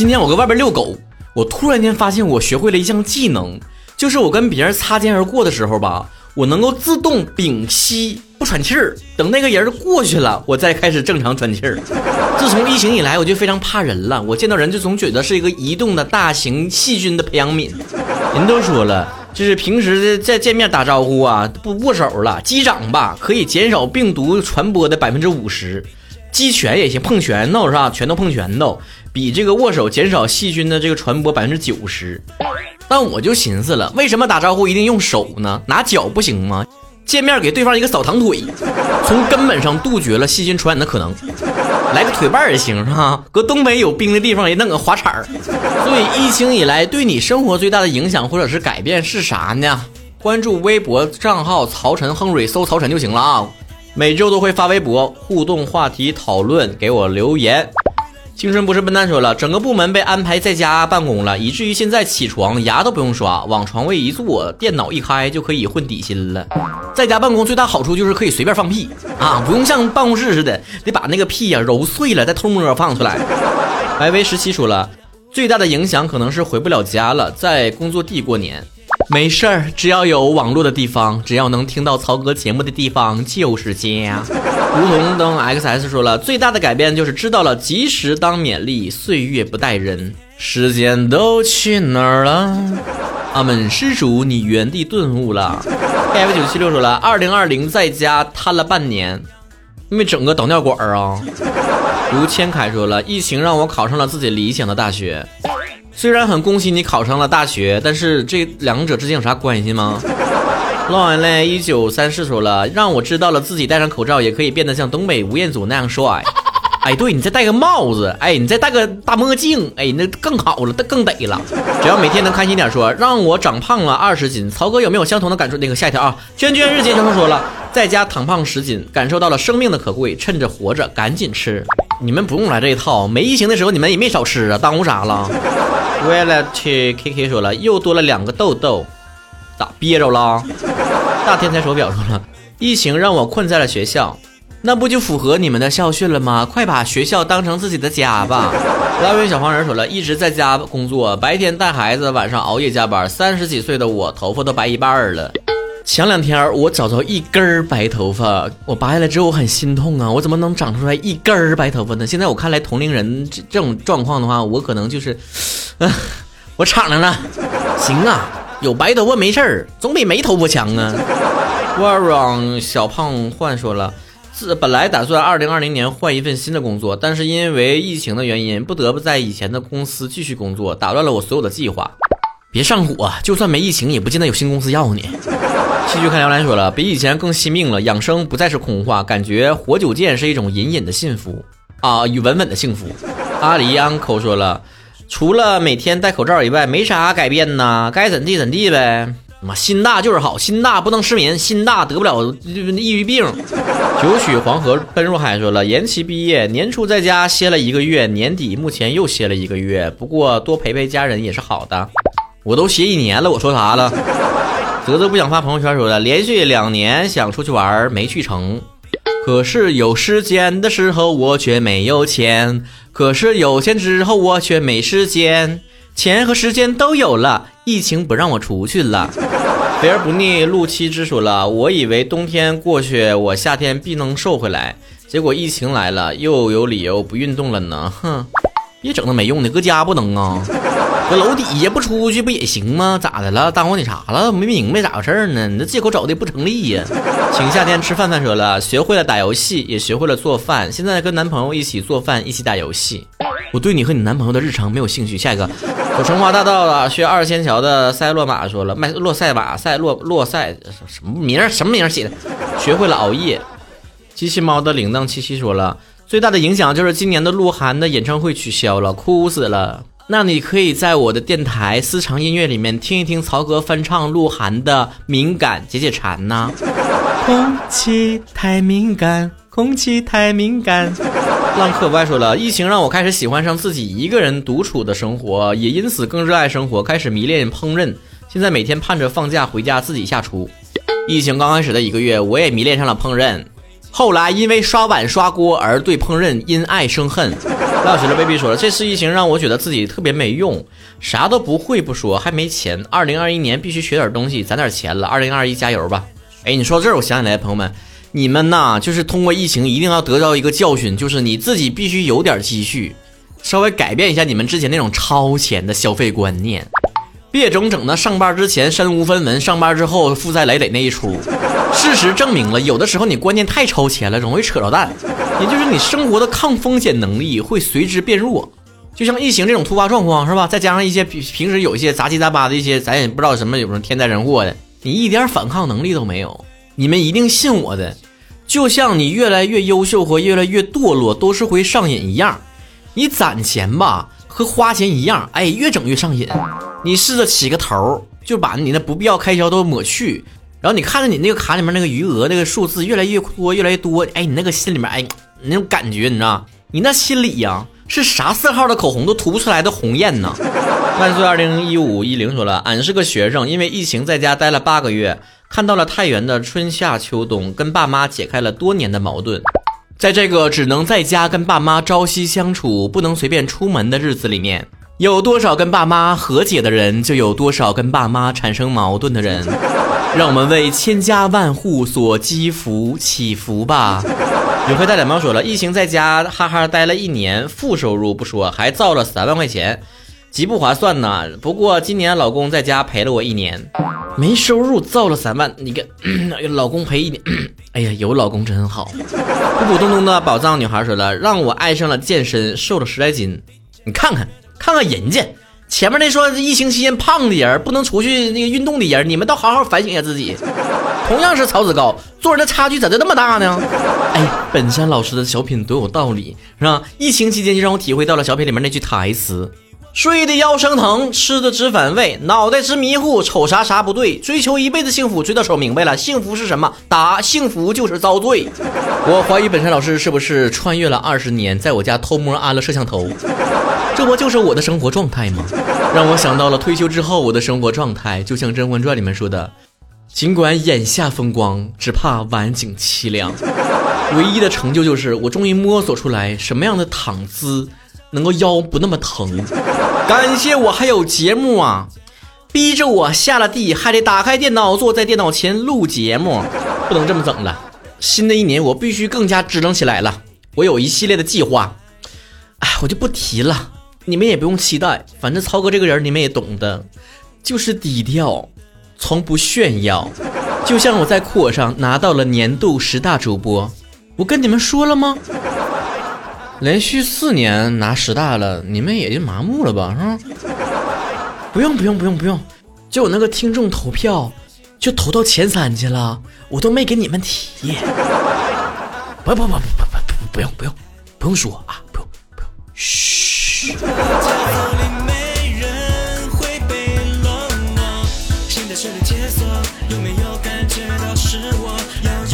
今天我搁外边遛狗，我突然间发现我学会了一项技能，就是我跟别人擦肩而过的时候吧，我能够自动屏息不喘气儿，等那个人过去了，我再开始正常喘气儿。自从疫情以来，我就非常怕人了，我见到人就总觉得是一个移动的大型细菌的培养皿。人都说了，就是平时在见面打招呼啊，不握手了，击掌吧，可以减少病毒传播的百分之五十。击拳也行，碰拳头是吧？拳头碰拳头，比这个握手减少细菌的这个传播百分之九十。但我就寻思了，为什么打招呼一定用手呢？拿脚不行吗？见面给对方一个扫堂腿，从根本上杜绝了细菌传染的可能。来个腿绊也行是吧？搁东北有冰的地方也弄个滑铲儿。所以疫情以来对你生活最大的影响或者是改变是啥呢？关注微博账号曹晨亨瑞，搜曹晨就行了啊。每周都会发微博互动话题讨论，给我留言。青春不是笨蛋说了，整个部门被安排在家办公了，以至于现在起床牙都不用刷，往床位一坐，电脑一开就可以混底薪了。在家办公最大好处就是可以随便放屁啊，不用像办公室似的得把那个屁呀揉碎了再偷摸放出来。白薇十七说了，最大的影响可能是回不了家了，在工作地过年。没事儿，只要有网络的地方，只要能听到曹哥节目的地方就是家。梧桐灯 XS 说了，最大的改变就是知道了及时当勉励，岁月不待人，时间都去哪儿了？阿门，施主，你原地顿悟了。F 九七六说了，二零二零在家瘫了半年，没整个导尿管啊。卢千凯说了，疫情让我考上了自己理想的大学。虽然很恭喜你考上了大学，但是这两者之间有啥关系吗？老眼泪一九三四说了，让我知道了自己戴上口罩也可以变得像东北吴彦祖那样帅。哎，对你再戴个帽子，哎，你再戴个大墨镜，哎，那更好了，那更得了。只要每天能开心点，说让我长胖了二十斤。曹哥有没有相同的感受？那个下一条啊，娟娟日结生说了，在家躺胖十斤，感受到了生命的可贵，趁着活着赶紧吃。你们不用来这一套，没疫情的时候你们也没少吃啊，耽误啥了？为了去 KK 说了，又多了两个痘痘，咋憋着了？大天才手表说了，疫情让我困在了学校，那不就符合你们的校训了吗？快把学校当成自己的家吧。拉维小黄人说了，一直在家工作，白天带孩子，晚上熬夜加班。三十几岁的我，头发都白一半了。前两天我找着一根白头发，我拔下来之后我很心痛啊！我怎么能长出来一根白头发呢？现在我看来同龄人这这种状况的话，我可能就是，啊，我敞亮了。行啊，有白头发没事儿，总比没头发强啊。我让小胖换说了，自本来打算二零二零年换一份新的工作，但是因为疫情的原因，不得不在以前的公司继续工作，打乱了我所有的计划。别上火，就算没疫情，也不见得有新公司要你。继续看聊兰说了，比以前更惜命了，养生不再是空话，感觉活久见是一种隐隐的幸福啊，与稳稳的幸福。阿里安口说了，除了每天戴口罩以外，没啥改变呢，该怎地怎地呗。妈，心大就是好，心大不能失眠，心大得不了抑郁病。九曲黄河奔入海说了，延期毕业，年初在家歇了一个月，年底目前又歇了一个月，不过多陪陪家人也是好的。我都歇一年了，我说啥了？泽泽不想发朋友圈说的，连续两年想出去玩没去成，可是有时间的时候我却没有钱，可是有钱之后我却没时间，钱和时间都有了，疫情不让我出去了。肥而不腻陆七之说了，我以为冬天过去我夏天必能瘦回来，结果疫情来了又有理由不运动了呢，哼，别整那没用的，搁家不能啊。搁楼底下不出去不也行吗？咋的了？耽误你啥了？没明白咋回事呢？你这借口找的不成立呀！请夏天吃饭饭说了，学会了打游戏，也学会了做饭，现在跟男朋友一起做饭，一起打游戏。我对你和你男朋友的日常没有兴趣。下一个，走成华大道了，学二仙桥的赛洛马说了，麦洛赛马赛洛洛赛什么名儿什么名儿写的？学会了熬夜。机器猫的铃铛七七说了，最大的影响就是今年的鹿晗的演唱会取消了，哭死了。那你可以在我的电台私藏音乐里面听一听曹格翻唱鹿晗的《敏感》，解解馋呐。空气太敏感，空气太敏感。浪客不爱说了，疫情让我开始喜欢上自己一个人独处的生活，也因此更热爱生活，开始迷恋烹饪。现在每天盼着放假回家自己下厨。疫情刚开始的一个月，我也迷恋上了烹饪。后来因为刷碗刷锅而对烹饪因爱生恨。老师的 baby 说了，这次疫情让我觉得自己特别没用，啥都不会不说，还没钱。二零二一年必须学点东西，攒点钱了。二零二一加油吧！哎，你说到这儿，我想起来，朋友们，你们呐，就是通过疫情一定要得到一个教训，就是你自己必须有点积蓄，稍微改变一下你们之前那种超前的消费观念。别整整的上班之前身无分文，上班之后负债累累那一出。事实证明了，有的时候你观念太超前了，容易扯着蛋，也就是你生活的抗风险能力会随之变弱。就像疫情这种突发状况，是吧？再加上一些平平时有一些杂七杂八的一些，咱也不知道什么有什么天灾人祸的，你一点反抗能力都没有。你们一定信我的，就像你越来越优秀和越来越堕落都是会上瘾一样，你攒钱吧和花钱一样，哎，越整越上瘾。你试着起个头，就把你那不必要开销都抹去，然后你看着你那个卡里面那个余额那个数字越来越多越来越多，哎，你那个心里面哎那种感觉你知道？你那心里呀是啥色号的口红都涂不出来的红艳呢？万岁！二零一五一零说了，俺是个学生，因为疫情在家待了八个月，看到了太原的春夏秋冬，跟爸妈解开了多年的矛盾，在这个只能在家跟爸妈朝夕相处，不能随便出门的日子里面。有多少跟爸妈和解的人，就有多少跟爸妈产生矛盾的人。让我们为千家万户所积福祈福吧。有回大脸猫说了，疫情在家哈哈待了一年，负收入不说，还造了三万块钱，极不划算呐。不过今年老公在家陪了我一年，没收入造了三万，你个 老公陪一年，哎呀，有老公真好。普普通通的宝藏女孩说了，让我爱上了健身，瘦了十来斤，你看看。看看人家前面那说疫情期间胖的人不能出去那个运动的人，你们倒好好反省一下自己。同样是曹子高，做人的差距咋就那么大呢？哎，本山老师的小品多有道理，是吧？疫情期间就让我体会到了小品里面那句台词：睡得腰生疼，吃的直反胃，脑袋直迷糊，瞅啥啥不对。追求一辈子幸福，追到手明白了，幸福是什么？答：幸福就是遭罪。我怀疑本山老师是不是穿越了二十年，在我家偷摸安了摄像头。这不就是我的生活状态吗？让我想到了退休之后我的生活状态，就像《甄嬛传》里面说的：“尽管眼下风光，只怕晚景凄凉。”唯一的成就就是我终于摸索出来什么样的躺姿能够腰不那么疼。感谢我还有节目啊，逼着我下了地还得打开电脑坐在电脑前录节目，不能这么整了。新的一年我必须更加支棱起来了，我有一系列的计划，哎，我就不提了。你们也不用期待，反正曹哥这个人你们也懂的，就是低调，从不炫耀。就像我在酷我上拿到了年度十大主播，我跟你们说了吗？连续四年拿十大了，你们也就麻木了吧，是吧？不用不用不用不用，就我那个听众投票，就投到前三去了，我都没给你们提。不不不不不不不用不用不用说啊，不用不用，嘘。有没有感觉到是我要？